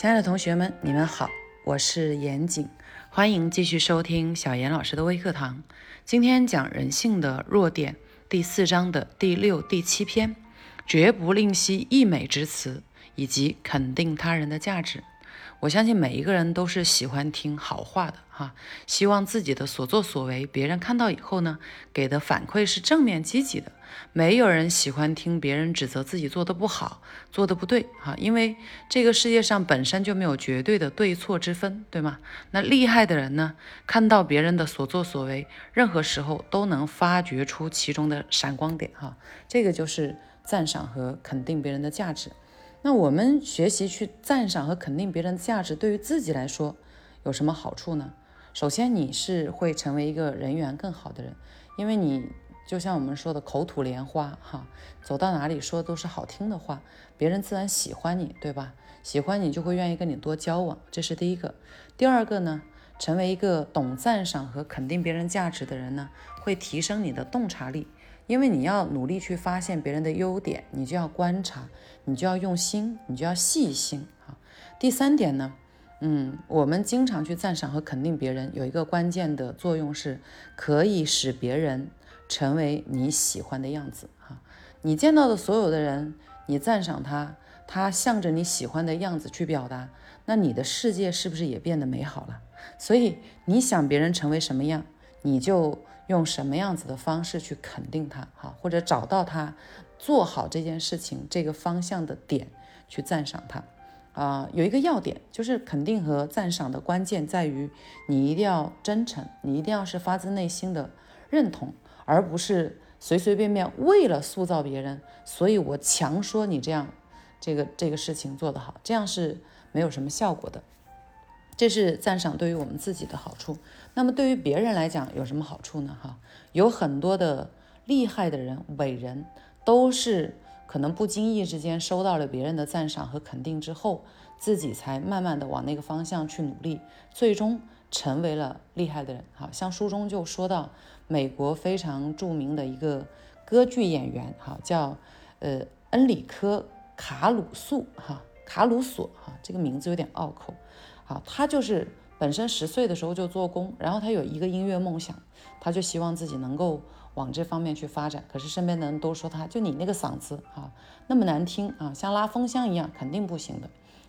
亲爱的同学们，你们好，我是严谨，欢迎继续收听小严老师的微课堂。今天讲人性的弱点第四章的第六、第七篇，绝不吝惜溢美之词，以及肯定他人的价值。我相信每一个人都是喜欢听好话的哈，希望自己的所作所为，别人看到以后呢，给的反馈是正面积极的。没有人喜欢听别人指责自己做的不好，做的不对哈，因为这个世界上本身就没有绝对的对错之分，对吗？那厉害的人呢，看到别人的所作所为，任何时候都能发掘出其中的闪光点哈，这个就是赞赏和肯定别人的价值。那我们学习去赞赏和肯定别人的价值，对于自己来说有什么好处呢？首先，你是会成为一个人缘更好的人，因为你就像我们说的口吐莲花哈，走到哪里说的都是好听的话，别人自然喜欢你，对吧？喜欢你就会愿意跟你多交往，这是第一个。第二个呢，成为一个懂赞赏和肯定别人价值的人呢，会提升你的洞察力。因为你要努力去发现别人的优点，你就要观察，你就要用心，你就要细心啊。第三点呢，嗯，我们经常去赞赏和肯定别人，有一个关键的作用是，可以使别人成为你喜欢的样子啊。你见到的所有的人，你赞赏他，他向着你喜欢的样子去表达，那你的世界是不是也变得美好了？所以你想别人成为什么样，你就。用什么样子的方式去肯定他，哈，或者找到他做好这件事情这个方向的点去赞赏他，啊，有一个要点就是肯定和赞赏的关键在于你一定要真诚，你一定要是发自内心的认同，而不是随随便便为了塑造别人，所以我强说你这样这个这个事情做得好，这样是没有什么效果的。这是赞赏对于我们自己的好处，那么对于别人来讲有什么好处呢？哈，有很多的厉害的人、伟人，都是可能不经意之间收到了别人的赞赏和肯定之后，自己才慢慢的往那个方向去努力，最终成为了厉害的人。哈，像书中就说到美国非常著名的一个歌剧演员，哈，叫呃恩里科卡鲁素，哈，卡鲁索，哈，这个名字有点拗口。啊，他就是本身十岁的时候就做工，然后他有一个音乐梦想，他就希望自己能够往这方面去发展。可是身边的人都说他，就你那个嗓子啊，那么难听啊，像拉风箱一样，肯定不行的。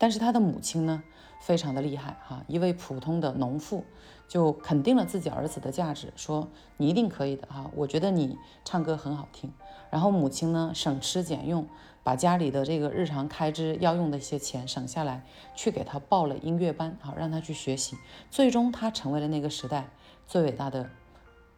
但是他的母亲呢，非常的厉害哈，一位普通的农妇就肯定了自己儿子的价值，说你一定可以的哈，我觉得你唱歌很好听。然后母亲呢，省吃俭用。把家里的这个日常开支要用的一些钱省下来，去给他报了音乐班，好让他去学习。最终他成为了那个时代最伟大的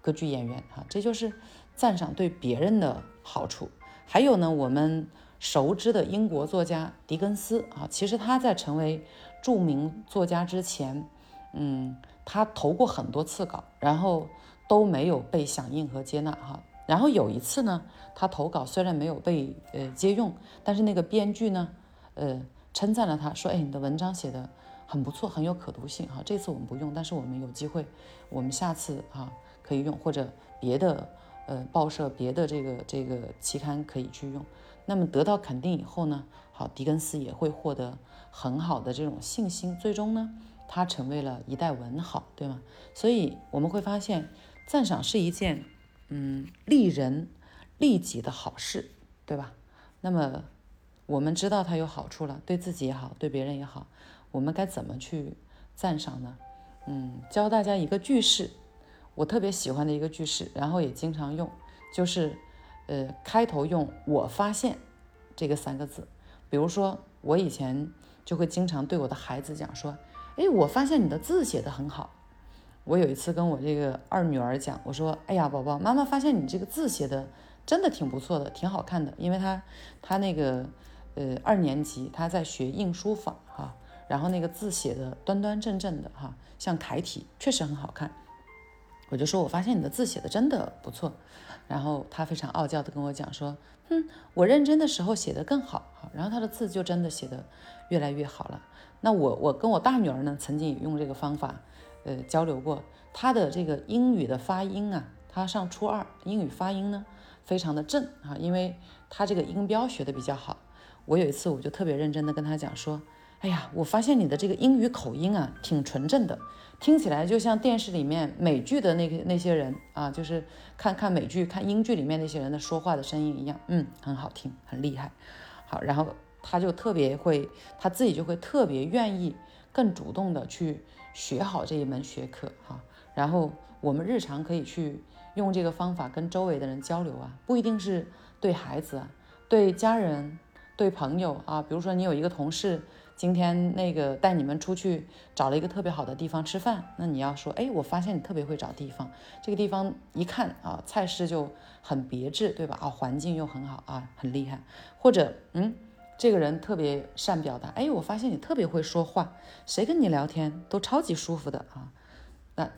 歌剧演员，哈，这就是赞赏对别人的好处。还有呢，我们熟知的英国作家狄更斯啊，其实他在成为著名作家之前，嗯，他投过很多次稿，然后都没有被响应和接纳，哈。然后有一次呢，他投稿虽然没有被呃接用，但是那个编剧呢，呃称赞了他，说：“哎，你的文章写的很不错，很有可读性哈。这次我们不用，但是我们有机会，我们下次啊可以用，或者别的呃报社、别的这个这个期刊可以去用。那么得到肯定以后呢，好，狄更斯也会获得很好的这种信心，最终呢，他成为了一代文豪，对吗？所以我们会发现，赞赏是一件。嗯，利人利己的好事，对吧？那么我们知道它有好处了，对自己也好，对别人也好，我们该怎么去赞赏呢？嗯，教大家一个句式，我特别喜欢的一个句式，然后也经常用，就是呃，开头用“我发现”这个三个字。比如说，我以前就会经常对我的孩子讲说：“哎，我发现你的字写得很好。”我有一次跟我这个二女儿讲，我说：“哎呀，宝宝，妈妈发现你这个字写的真的挺不错的，挺好看的。因为她，她那个，呃，二年级，她在学印书法哈，然后那个字写的端端正正的哈，像楷体，确实很好看。我就说，我发现你的字写的真的不错。然后她非常傲娇的跟我讲说，哼，我认真的时候写的更好哈。然后她的字就真的写的越来越好了。那我，我跟我大女儿呢，曾经也用这个方法。”呃，交流过她的这个英语的发音啊，她上初二，英语发音呢非常的正啊，因为她这个音标学的比较好。我有一次我就特别认真的跟她讲说，哎呀，我发现你的这个英语口音啊，挺纯正的，听起来就像电视里面美剧的那个那些人啊，就是看看美剧、看英剧里面那些人的说话的声音一样，嗯，很好听，很厉害。好，然后他就特别会，他自己就会特别愿意、更主动的去学好这一门学科哈。然后我们日常可以去用这个方法跟周围的人交流啊，不一定是对孩子啊，对家人、对朋友啊，比如说你有一个同事。今天那个带你们出去找了一个特别好的地方吃饭，那你要说，哎，我发现你特别会找地方，这个地方一看啊，菜式就很别致，对吧？啊，环境又很好啊，很厉害。或者，嗯，这个人特别善表达，哎，我发现你特别会说话，谁跟你聊天都超级舒服的啊。那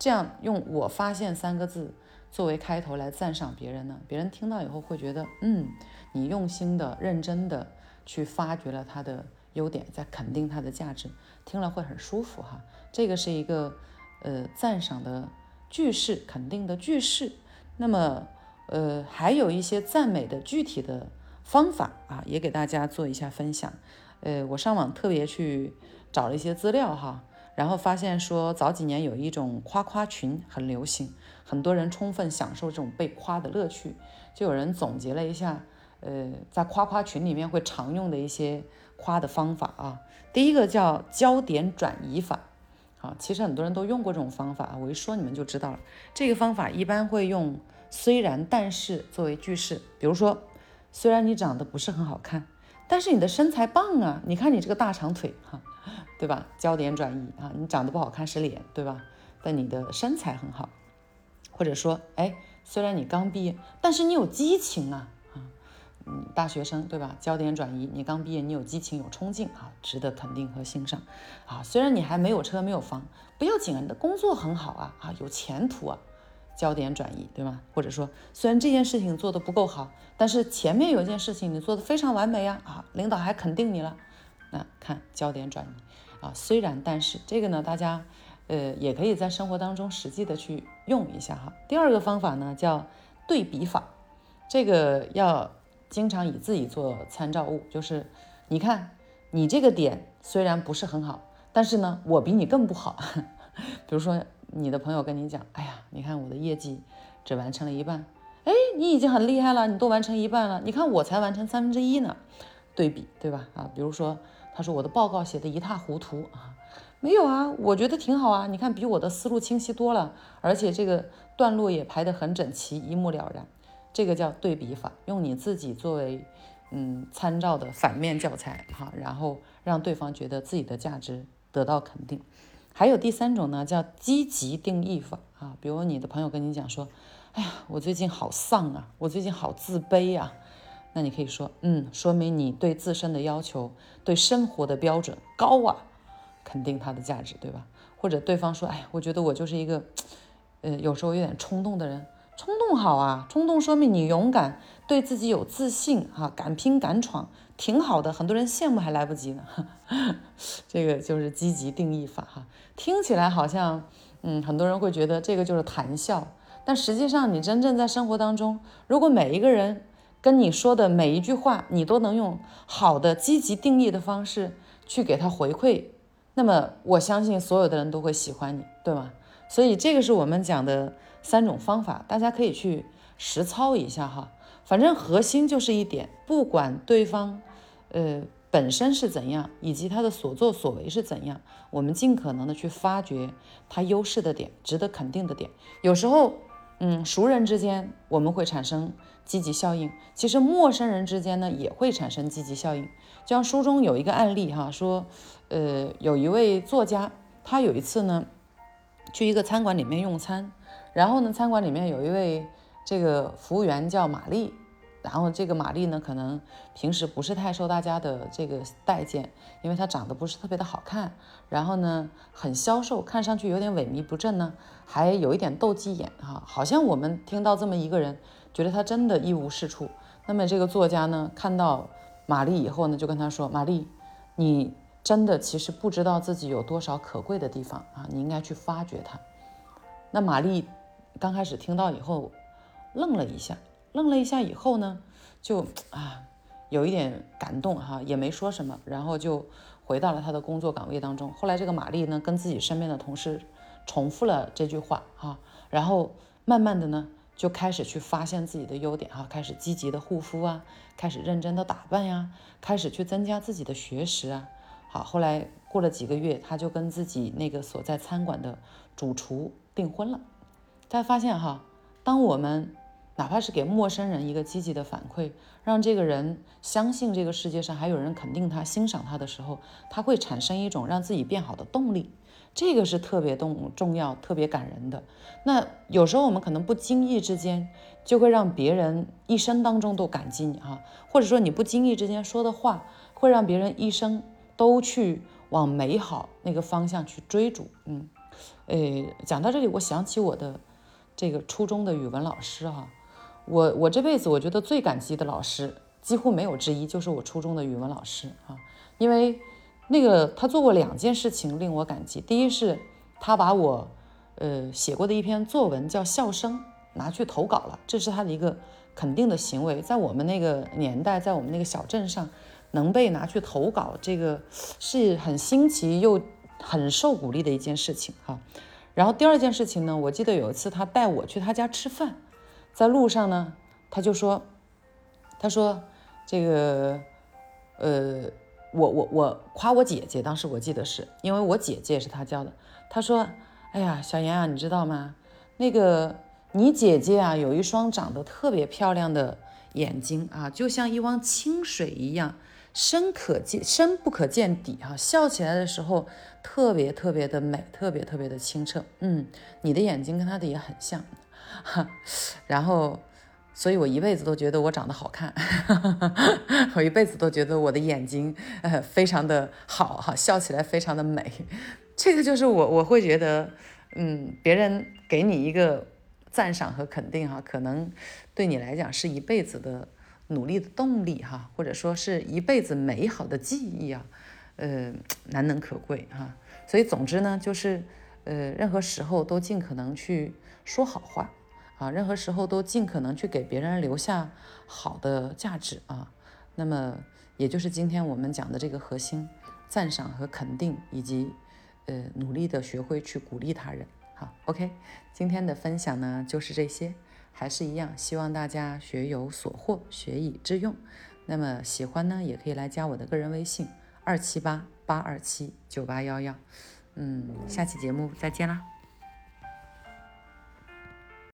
这样用“我发现”三个字作为开头来赞赏别人呢，别人听到以后会觉得，嗯，你用心的、认真的去发掘了他的。优点在肯定它的价值，听了会很舒服哈。这个是一个呃赞赏的句式，肯定的句式。那么呃还有一些赞美的具体的方法啊，也给大家做一下分享。呃，我上网特别去找了一些资料哈，然后发现说早几年有一种夸夸群很流行，很多人充分享受这种被夸的乐趣。就有人总结了一下，呃，在夸夸群里面会常用的一些。夸的方法啊，第一个叫焦点转移法，好，其实很多人都用过这种方法啊，我一说你们就知道了。这个方法一般会用虽然但是作为句式，比如说，虽然你长得不是很好看，但是你的身材棒啊，你看你这个大长腿哈，对吧？焦点转移啊，你长得不好看是脸，对吧？但你的身材很好，或者说，哎，虽然你刚毕业，但是你有激情啊。嗯，大学生对吧？焦点转移，你刚毕业，你有激情，有冲劲啊，值得肯定和欣赏啊。虽然你还没有车，没有房，不要紧啊，你的工作很好啊，啊，有前途啊。焦点转移，对吗？或者说，虽然这件事情做得不够好，但是前面有一件事情你做得非常完美呀，啊，领导还肯定你了。那看焦点转移啊，虽然但是这个呢，大家呃也可以在生活当中实际的去用一下哈。第二个方法呢叫对比法，这个要。经常以自己做参照物，就是你看你这个点虽然不是很好，但是呢，我比你更不好。比如说你的朋友跟你讲，哎呀，你看我的业绩只完成了一半，哎，你已经很厉害了，你都完成一半了，你看我才完成三分之一呢。对比，对吧？啊，比如说他说我的报告写的一塌糊涂啊，没有啊，我觉得挺好啊，你看比我的思路清晰多了，而且这个段落也排得很整齐，一目了然。这个叫对比法，用你自己作为嗯参照的反面教材哈，然后让对方觉得自己的价值得到肯定。还有第三种呢，叫积极定义法啊，比如你的朋友跟你讲说，哎呀，我最近好丧啊，我最近好自卑啊，那你可以说，嗯，说明你对自身的要求、对生活的标准高啊，肯定他的价值，对吧？或者对方说，哎，我觉得我就是一个，呃，有时候有点冲动的人。冲动好啊，冲动说明你勇敢，对自己有自信，哈，敢拼敢闯，挺好的。很多人羡慕还来不及呢。这个就是积极定义法，哈，听起来好像，嗯，很多人会觉得这个就是谈笑，但实际上你真正在生活当中，如果每一个人跟你说的每一句话，你都能用好的积极定义的方式去给他回馈，那么我相信所有的人都会喜欢你，对吗？所以这个是我们讲的。三种方法，大家可以去实操一下哈。反正核心就是一点，不管对方，呃，本身是怎样，以及他的所作所为是怎样，我们尽可能的去发掘他优势的点，值得肯定的点。有时候，嗯，熟人之间我们会产生积极效应，其实陌生人之间呢也会产生积极效应。就像书中有一个案例哈，说，呃，有一位作家，他有一次呢，去一个餐馆里面用餐。然后呢，餐馆里面有一位这个服务员叫玛丽，然后这个玛丽呢，可能平时不是太受大家的这个待见，因为她长得不是特别的好看，然后呢，很消瘦，看上去有点萎靡不振呢，还有一点斗鸡眼哈，好像我们听到这么一个人，觉得他真的一无是处。那么这个作家呢，看到玛丽以后呢，就跟他说：“玛丽，你真的其实不知道自己有多少可贵的地方啊，你应该去发掘它。”那玛丽。刚开始听到以后，愣了一下，愣了一下以后呢，就啊，有一点感动哈，也没说什么，然后就回到了他的工作岗位当中。后来这个玛丽呢，跟自己身边的同事重复了这句话啊，然后慢慢的呢，就开始去发现自己的优点啊，开始积极的护肤啊，开始认真的打扮呀，开始去增加自己的学识啊。好，后来过了几个月，他就跟自己那个所在餐馆的主厨订婚了。大家发现哈，当我们哪怕是给陌生人一个积极的反馈，让这个人相信这个世界上还有人肯定他、欣赏他的时候，他会产生一种让自己变好的动力。这个是特别动重要、特别感人的。那有时候我们可能不经意之间就会让别人一生当中都感激你哈，或者说你不经意之间说的话会让别人一生都去往美好那个方向去追逐。嗯，诶，讲到这里，我想起我的这个初中的语文老师哈。我我这辈子我觉得最感激的老师几乎没有之一，就是我初中的语文老师啊，因为那个他做过两件事情令我感激。第一是，他把我呃写过的一篇作文叫笑声拿去投稿了，这是他的一个肯定的行为。在我们那个年代，在我们那个小镇上，能被拿去投稿，这个是很新奇又很受鼓励的一件事情哈。然后第二件事情呢，我记得有一次他带我去他家吃饭。在路上呢，他就说：“他说这个，呃，我我我夸我姐姐，当时我记得是因为我姐姐也是他教的。他说：‘哎呀，小妍啊，你知道吗？那个你姐姐啊，有一双长得特别漂亮的眼睛啊，就像一汪清水一样，深可见深不可见底哈，笑起来的时候特别特别的美，特别特别的清澈。嗯，你的眼睛跟她的也很像。’哈，然后，所以我一辈子都觉得我长得好看，我一辈子都觉得我的眼睛呃非常的好哈，笑起来非常的美，这个就是我我会觉得，嗯，别人给你一个赞赏和肯定哈，可能对你来讲是一辈子的努力的动力哈，或者说是一辈子美好的记忆啊，呃，难能可贵哈，所以总之呢，就是呃，任何时候都尽可能去说好话。啊，任何时候都尽可能去给别人留下好的价值啊。那么，也就是今天我们讲的这个核心：赞赏和肯定，以及呃努力的学会去鼓励他人。好，OK，今天的分享呢就是这些，还是一样，希望大家学有所获，学以致用。那么喜欢呢，也可以来加我的个人微信：二七八八二七九八幺幺。嗯，下期节目再见啦。